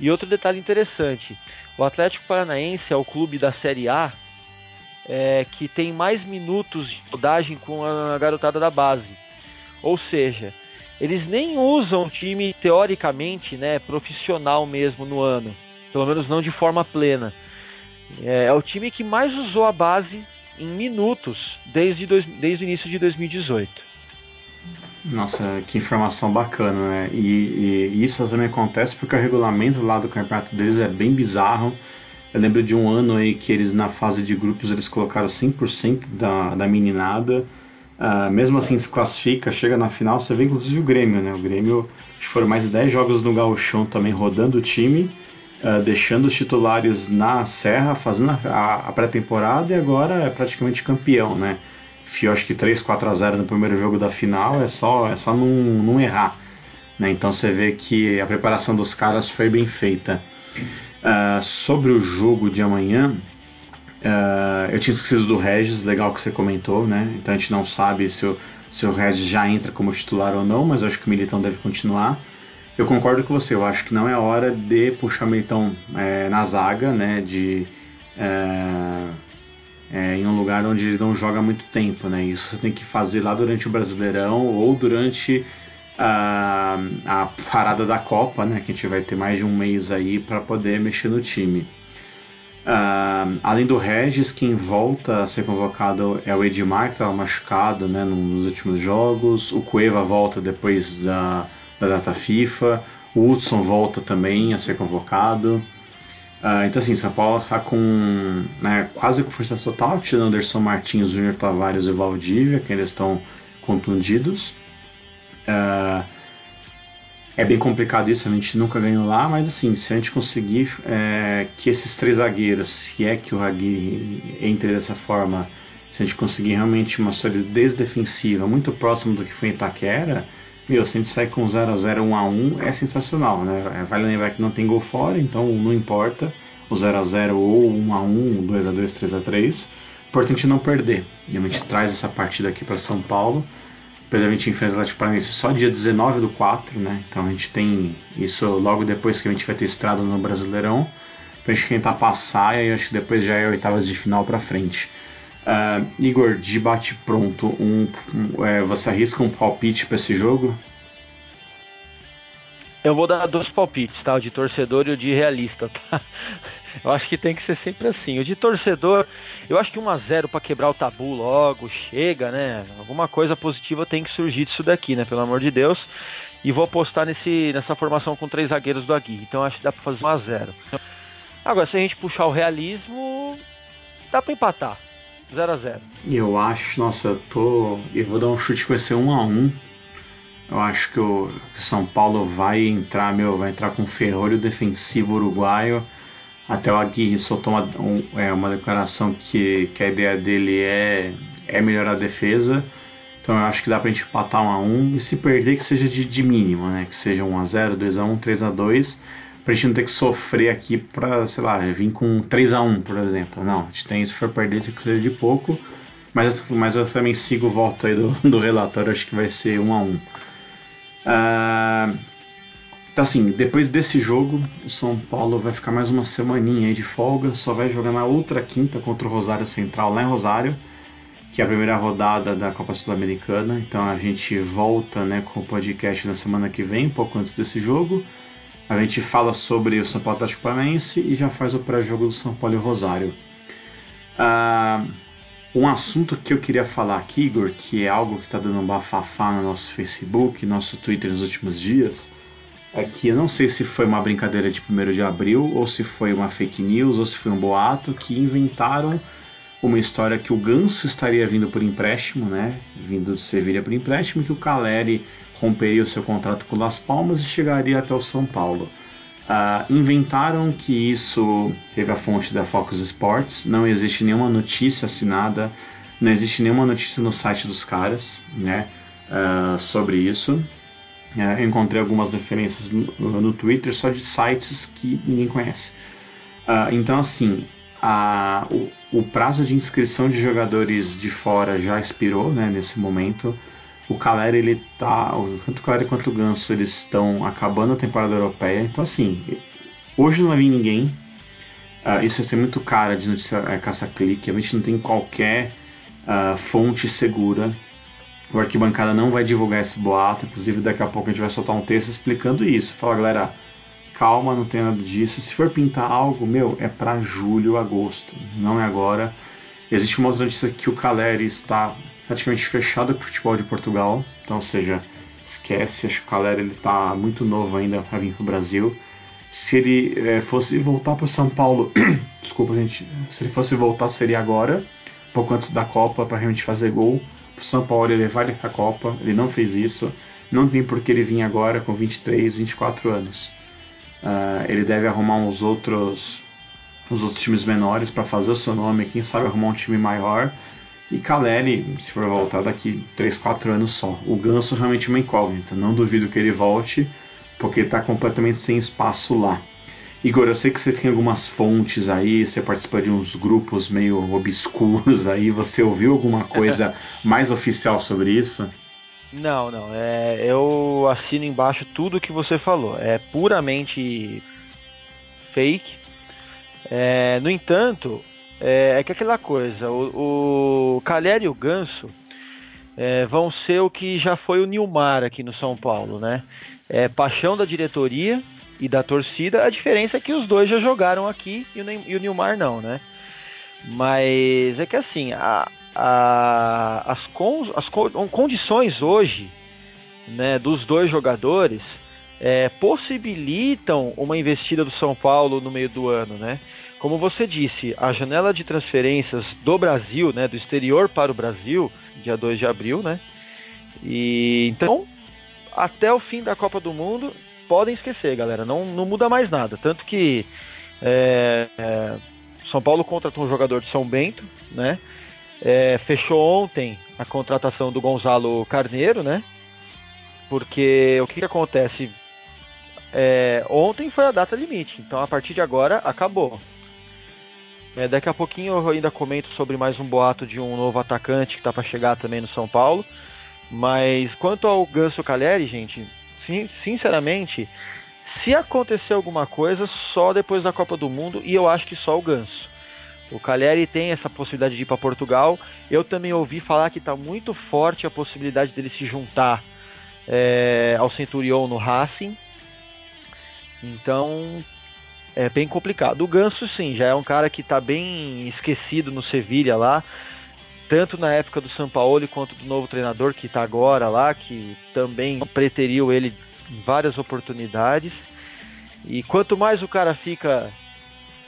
E outro detalhe interessante: o Atlético Paranaense é o clube da Série A é, que tem mais minutos de rodagem com a garotada da base. Ou seja, eles nem usam o time teoricamente, né, profissional mesmo no ano, pelo menos não de forma plena. É, é o time que mais usou a base em minutos desde, dois, desde o início de 2018. Nossa, que informação bacana, né? E, e, isso também acontece porque o regulamento lá do campeonato deles é bem bizarro. Eu lembro de um ano aí que eles na fase de grupos eles colocaram 100% da, da meninada Uh, mesmo assim se classifica, chega na final, você vê inclusive o Grêmio, né? O Grêmio foram mais de 10 jogos no Gauchão também rodando o time, uh, deixando os titulares na Serra, fazendo a, a pré-temporada e agora é praticamente campeão, né? Fio acho que 3, 4 a 0 no primeiro jogo da final, é só, é só não, não errar. Né? Então você vê que a preparação dos caras foi bem feita. Uh, sobre o jogo de amanhã, Uh, eu tinha esquecido do Regis, legal que você comentou, né? Então a gente não sabe se o, se o Regis já entra como titular ou não, mas eu acho que o Militão deve continuar. Eu concordo com você, eu acho que não é hora de puxar o Militão é, na zaga, né? De, é, é, em um lugar onde ele não joga muito tempo, né? Isso você tem que fazer lá durante o Brasileirão ou durante a, a parada da Copa, né? Que a gente vai ter mais de um mês aí para poder mexer no time. Uh, além do Regis, quem volta a ser convocado é o Edmar, que estava machucado né, nos últimos jogos. O Cueva volta depois da, da data FIFA. O Hudson volta também a ser convocado. Uh, então, assim, São Paulo está com né, quase com força total, tirando Anderson Martins, Júnior Tavares e Valdívia, que ainda estão contundidos. Uh, é bem complicado isso, a gente nunca ganhou lá, mas assim, se a gente conseguir é, que esses três zagueiros, se é que o Ragui entre dessa forma, se a gente conseguir realmente uma solidez defensiva muito próximo do que foi em Itaquera, meu, se a gente sair com 0x0, 1x1, é sensacional, né? É, vale lembrar que não tem gol fora, então não importa o 0x0 ou 1x1, 2x2, 3x3. Importante não perder. E a gente traz essa partida aqui para São Paulo depois a gente enfrenta o Atlético Paranaense só dia 19 do 4, né? Então a gente tem isso logo depois que a gente vai ter estrada no Brasileirão. Pra gente tentar passar e acho que depois já é oitavas de final pra frente. Uh, Igor, de bate pronto, um, um é, você arrisca um palpite para esse jogo? Eu vou dar dois palpites, tá? O de torcedor e o de realista, tá? Eu acho que tem que ser sempre assim. O de torcedor, eu acho que 1 a 0 para quebrar o tabu logo, chega, né? Alguma coisa positiva tem que surgir disso daqui, né? Pelo amor de Deus. E vou apostar nesse, nessa formação com três zagueiros do Agui. Então acho que dá para fazer 1 a 0. Agora, se a gente puxar o realismo, dá para empatar. 0 a 0. Eu acho, nossa, eu tô, eu vou dar um chute que vai ser 1 a 1. Eu acho que o São Paulo vai entrar, meu, vai entrar com ferrolho defensivo uruguaio até o Aguirre soltou uma, um, é, uma declaração que, que a ideia dele é, é melhorar a defesa. Então eu acho que dá pra gente empatar 1 a 1 e se perder que seja de, de mínimo, né? Que seja 1 a 0, 2 a 1, 3 a 2, pra gente não ter que sofrer aqui pra, sei lá, vir com 3 a 1, por exemplo. Não, a gente tem se for perder que seja de pouco, mas, mas eu também sigo o voto aí do, do relatório, acho que vai ser 1 a 1. Uh, então assim, depois desse jogo, o São Paulo vai ficar mais uma semaninha aí de folga, só vai jogar na outra quinta contra o Rosário Central lá em Rosário que é a primeira rodada da Copa Sul-Americana. Então a gente volta né, com o podcast na semana que vem, pouco antes desse jogo. A gente fala sobre o São Paulo Atlético Paranaense e já faz o pré-jogo do São Paulo e Rosário. Uh, um assunto que eu queria falar aqui, Igor, que é algo que está dando um bafafá no nosso Facebook, nosso Twitter nos últimos dias, é que eu não sei se foi uma brincadeira de 1 de abril, ou se foi uma fake news, ou se foi um boato, que inventaram uma história que o Ganso estaria vindo por empréstimo, né? Vindo de Sevilha por empréstimo, que o Caleri romperia o seu contrato com Las Palmas e chegaria até o São Paulo. Uh, inventaram que isso teve a fonte da Focus Sports, não existe nenhuma notícia assinada, não existe nenhuma notícia no site dos caras, né? Uh, sobre isso. Uh, eu encontrei algumas referências no, no, Twitter só de sites que ninguém conhece. Então, assim, a, o, o, prazo de inscrição de jogadores de fora já expirou né, nesse momento. O Caleri, ele tá. Tanto o Caleri quanto o Ganso eles estão acabando a temporada europeia. Então, assim, hoje não vai vir ninguém. Uh, isso é muito cara de notícia é, caça-clique. A gente não tem qualquer uh, fonte segura. O Arquibancada não vai divulgar esse boato. Inclusive, daqui a pouco a gente vai soltar um texto explicando isso. Fala, galera calma, não tem nada disso. Se for pintar algo, meu, é para julho, agosto, não é agora. Existe uma outra notícia que o Caleri está praticamente fechado com o futebol de Portugal, então, ou seja, esquece, acho que o Caleri ele está muito novo ainda para vir para o Brasil. Se ele é, fosse voltar para São Paulo, desculpa gente, se ele fosse voltar seria agora, pouco antes da Copa, para realmente fazer gol. Para São Paulo ele ele para a Copa, ele não fez isso. Não tem por que ele vir agora com 23, 24 anos. Uh, ele deve arrumar uns outros, uns outros times menores para fazer o seu nome, quem sabe arrumar um time maior. E Caleri, se for voltar daqui 3, 4 anos só. O Ganso realmente é uma incógnita, não duvido que ele volte, porque está completamente sem espaço lá. Igor, eu sei que você tem algumas fontes aí, você participa de uns grupos meio obscuros aí, você ouviu alguma coisa mais oficial sobre isso? Não, não. É, eu assino embaixo tudo que você falou. É puramente fake. É, no entanto, é, é, que aquela coisa, o, o e o Ganso é, vão ser o que já foi o Nilmar aqui no São Paulo, né? É paixão da diretoria e da torcida. A diferença é que os dois já jogaram aqui e o, e o Nilmar não, né? Mas é que assim, a, a, as, as condições hoje né, dos dois jogadores é, possibilitam uma investida do São Paulo no meio do ano, né? Como você disse, a janela de transferências do Brasil, né, do exterior para o Brasil, dia 2 de abril, né? E então, até o fim da Copa do Mundo, podem esquecer, galera, não, não muda mais nada. Tanto que é, é, São Paulo contratou um jogador de São Bento, né? É, fechou ontem a contratação do Gonzalo Carneiro, né? Porque o que, que acontece? É, ontem foi a data limite, então a partir de agora acabou. É, daqui a pouquinho eu ainda comento sobre mais um boato de um novo atacante que está para chegar também no São Paulo. Mas quanto ao Ganso Caleri, gente, sim, sinceramente, se acontecer alguma coisa, só depois da Copa do Mundo e eu acho que só o Ganso. O Cagliari tem essa possibilidade de ir para Portugal. Eu também ouvi falar que está muito forte a possibilidade dele se juntar é, ao Centurion no Racing. Então é bem complicado. O Ganso, sim, já é um cara que está bem esquecido no Sevilha lá, tanto na época do São Paulo quanto do novo treinador que está agora lá, que também preteriu ele em várias oportunidades. E quanto mais o cara fica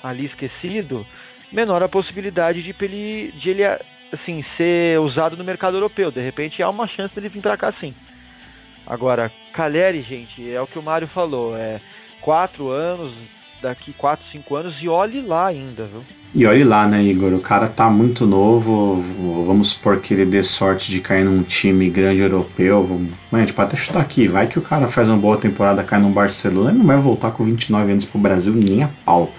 ali esquecido, menor a possibilidade de ele, de ele assim, ser usado no mercado europeu. De repente há uma chance dele vir para cá sim. Agora, Caleri, gente, é o que o Mário falou, é quatro anos, daqui 4, 5 anos e olhe lá ainda, viu? E olhe lá, né, Igor? O cara tá muito novo. Vamos supor que ele dê sorte de cair num time grande europeu. Mano, a gente pode até chutar aqui. Vai que o cara faz uma boa temporada, cai no Barcelona e não vai voltar com 29 anos pro Brasil nem a pau.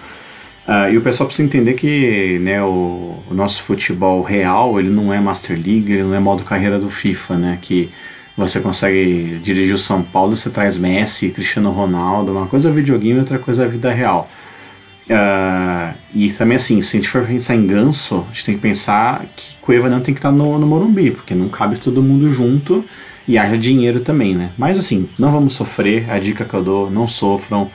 Uh, e o pessoal precisa entender que né, o, o, nosso futebol real ele não é Master League, ele não é modo carreira do FIFA, né? Que você consegue dirigir o São Paulo, você traz Messi, Cristiano Ronaldo, uma coisa é videogame, outra coisa é a vida real. Uh, e também assim, se a gente for pensar em ganso, a gente tem que pensar que Cueva não tem que estar no, no Morumbi, porque não cabe todo mundo junto e haja dinheiro também, né? Mas assim, não vamos sofrer, a dica que eu dou, não sofram.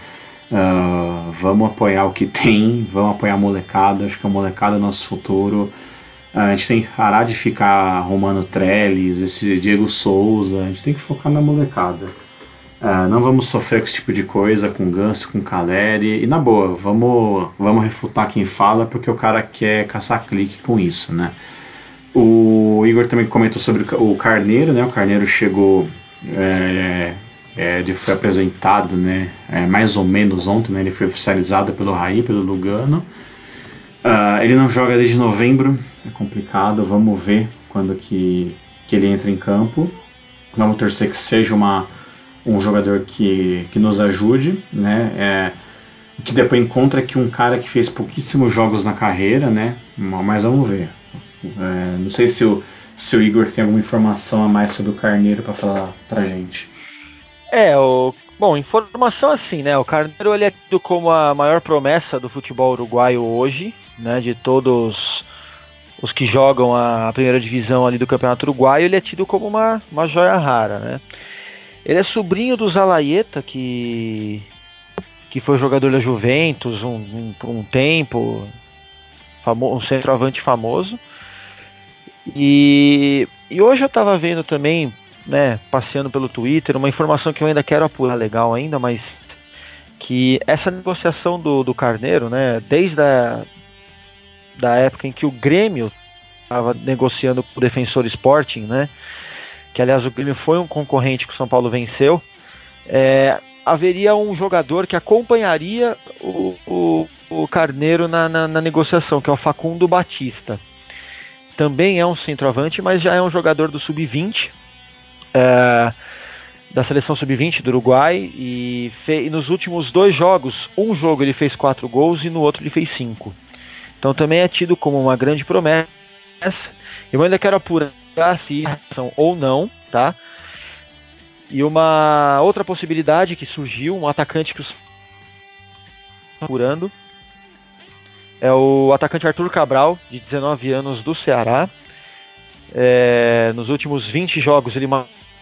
Uh, vamos apoiar o que tem, vamos apoiar a molecada, acho que a molecada é o nosso futuro. A gente tem que parar de ficar arrumando Trellis, esse Diego Souza, a gente tem que focar na molecada. Uh, não vamos sofrer com esse tipo de coisa, com Ganso, com Caleri, e na boa, vamos, vamos refutar quem fala, porque o cara quer caçar clique com isso, né? O Igor também comentou sobre o Carneiro, né? O Carneiro chegou é, é, ele foi apresentado, né, é, mais ou menos ontem, né, ele foi oficializado pelo Raí, pelo Lugano. Uh, ele não joga desde novembro, é complicado, vamos ver quando que, que ele entra em campo. Vamos torcer que seja uma, um jogador que, que nos ajude, né, é, o que depois encontra é que um cara que fez pouquíssimos jogos na carreira, né, mas vamos ver. É, não sei se o, se o Igor tem alguma informação a mais sobre o Carneiro para falar pra gente. É, o. Bom, informação assim, né? O Carneiro ele é tido como a maior promessa do futebol uruguaio hoje, né? De todos os que jogam a primeira divisão ali do Campeonato Uruguaio, ele é tido como uma, uma joia rara, né? Ele é sobrinho do Zalaeta, que que foi jogador da Juventus um, um, por um tempo, um centroavante famoso. E, e hoje eu estava vendo também né, passeando pelo Twitter, uma informação que eu ainda quero apurar legal ainda, mas que essa negociação do, do Carneiro, né, desde a da época em que o Grêmio estava negociando com o Defensor Sporting, né, que aliás o Grêmio foi um concorrente que o São Paulo venceu, é, haveria um jogador que acompanharia o, o, o Carneiro na, na, na negociação, que é o Facundo Batista. Também é um centroavante, mas já é um jogador do sub-20, é, da seleção sub-20 do Uruguai e, e, nos últimos dois jogos, um jogo ele fez quatro gols e no outro ele fez cinco. Então também é tido como uma grande promessa. Eu ainda quero apurar se são ou não, tá? E uma outra possibilidade que surgiu, um atacante que os apurando é o atacante Arthur Cabral, de 19 anos do Ceará. É, nos últimos 20 jogos ele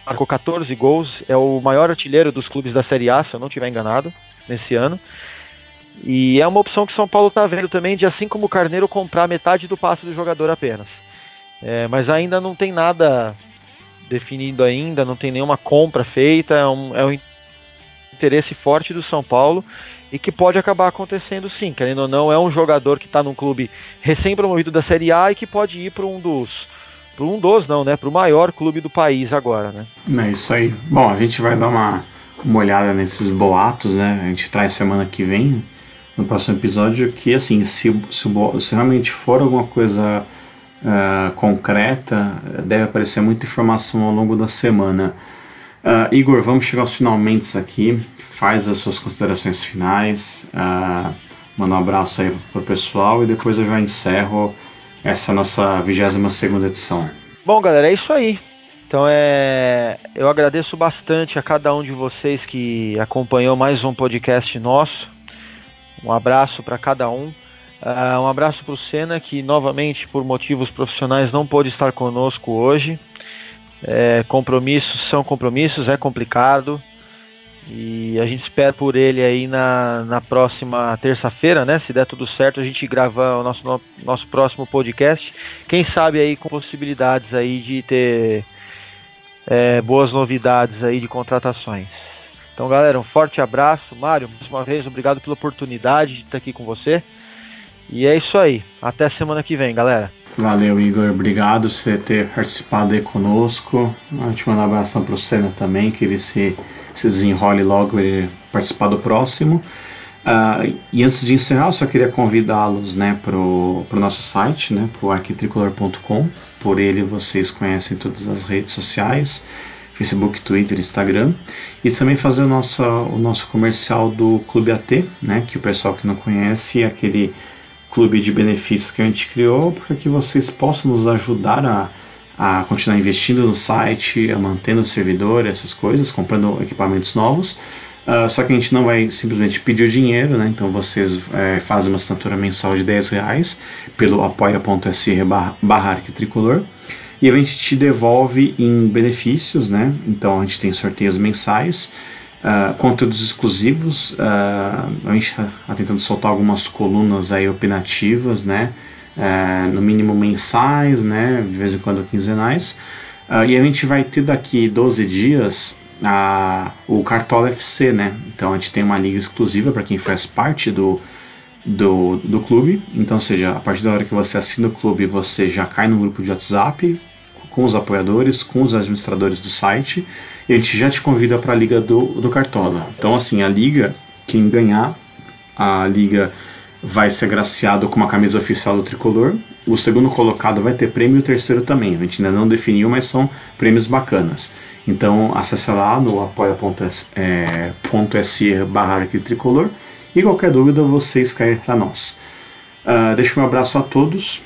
14 gols, é o maior artilheiro dos clubes da Série A, se eu não estiver enganado, nesse ano. E é uma opção que São Paulo está vendo também, de assim como o Carneiro comprar metade do passe do jogador apenas. É, mas ainda não tem nada definido ainda, não tem nenhuma compra feita, é um, é um interesse forte do São Paulo e que pode acabar acontecendo sim, querendo ou não, é um jogador que está num clube recém-promovido da Série A e que pode ir para um dos para um dos não, né? Para o maior clube do país agora, né? É isso aí. Bom, a gente vai dar uma, uma olhada nesses boatos, né? A gente traz semana que vem no próximo episódio que assim, se, se, se realmente for alguma coisa uh, concreta, deve aparecer muita informação ao longo da semana. Uh, Igor, vamos chegar aos finalmente aqui. Faz as suas considerações finais. Uh, manda um abraço aí pro pessoal e depois eu já encerro essa nossa 22 segunda edição. Bom, galera, é isso aí. Então é, eu agradeço bastante a cada um de vocês que acompanhou mais um podcast nosso. Um abraço para cada um. Uh, um abraço para o Senna, que novamente, por motivos profissionais, não pôde estar conosco hoje. É, compromissos são compromissos, é complicado. E a gente espera por ele aí na, na próxima terça-feira, né? Se der tudo certo, a gente grava o nosso, nosso próximo podcast. Quem sabe aí com possibilidades aí de ter é, boas novidades aí de contratações. Então, galera, um forte abraço. Mário, mais uma vez, obrigado pela oportunidade de estar aqui com você. E é isso aí. Até semana que vem, galera. Valeu, Igor. Obrigado por você ter participado aí conosco. Gente manda um abração para o Senna também, que ele se se desenrole logo e participar do próximo. Uh, e antes de encerrar, eu só queria convidá-los né, para o nosso site, né, para o arquitricolor.com. Por ele vocês conhecem todas as redes sociais, Facebook, Twitter, Instagram. E também fazer o nosso, o nosso comercial do Clube AT, né, que o pessoal que não conhece é aquele clube de benefícios que a gente criou para que vocês possam nos ajudar a, a continuar investindo no site, a mantendo o servidor, essas coisas, comprando equipamentos novos Uh, só que a gente não vai simplesmente pedir o dinheiro, né? Então vocês é, fazem uma assinatura mensal de 10 reais pelo apoia.se barra tricolor e a gente te devolve em benefícios, né? Então a gente tem sorteios mensais, uh, conteúdos exclusivos, uh, a gente está tentando soltar algumas colunas aí opinativas, né? No mínimo mensais, né? De vez em quando quinzenais. e a gente vai ter daqui 12 dias a, o Cartola FC, né? Então a gente tem uma liga exclusiva para quem faz parte do, do, do clube. Então, seja, a partir da hora que você assina o clube, você já cai no grupo de WhatsApp com os apoiadores, com os administradores do site, e a gente já te convida para a liga do, do Cartola. Então, assim, a liga, quem ganhar, a liga vai ser agraciado com uma camisa oficial do tricolor. O segundo colocado vai ter prêmio e o terceiro também. A gente ainda não definiu, mas são prêmios bacanas. Então acesse lá no apoia.se é, barra tricolor e qualquer dúvida vocês caem para nós. Uh, deixo um abraço a todos.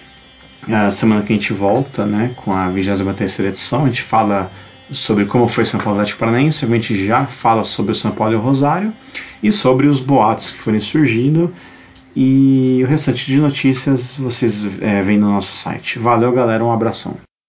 Uh, semana que a gente volta né, com a 23 edição, a gente fala sobre como foi São Paulo Atlético Paranaense, a gente já fala sobre o São Paulo e o Rosário e sobre os boatos que forem surgindo e o restante de notícias vocês é, veem no nosso site. Valeu galera, um abração.